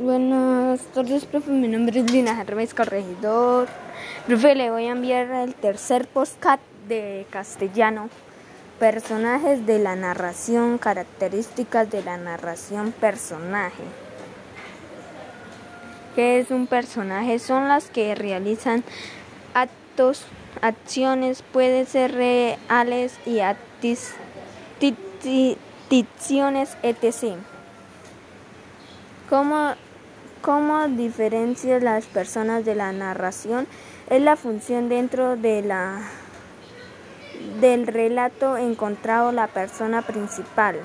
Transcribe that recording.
Buenas tardes, profe. Mi nombre es Lina Hermes Corregidor. Profe, le voy a enviar el tercer postcat de castellano. Personajes de la narración, características de la narración, personaje. ¿Qué es un personaje? Son las que realizan actos, acciones, pueden ser reales y ficciones, etc. ¿Cómo, ¿Cómo diferencia las personas de la narración? Es la función dentro de la, del relato encontrado la persona principal.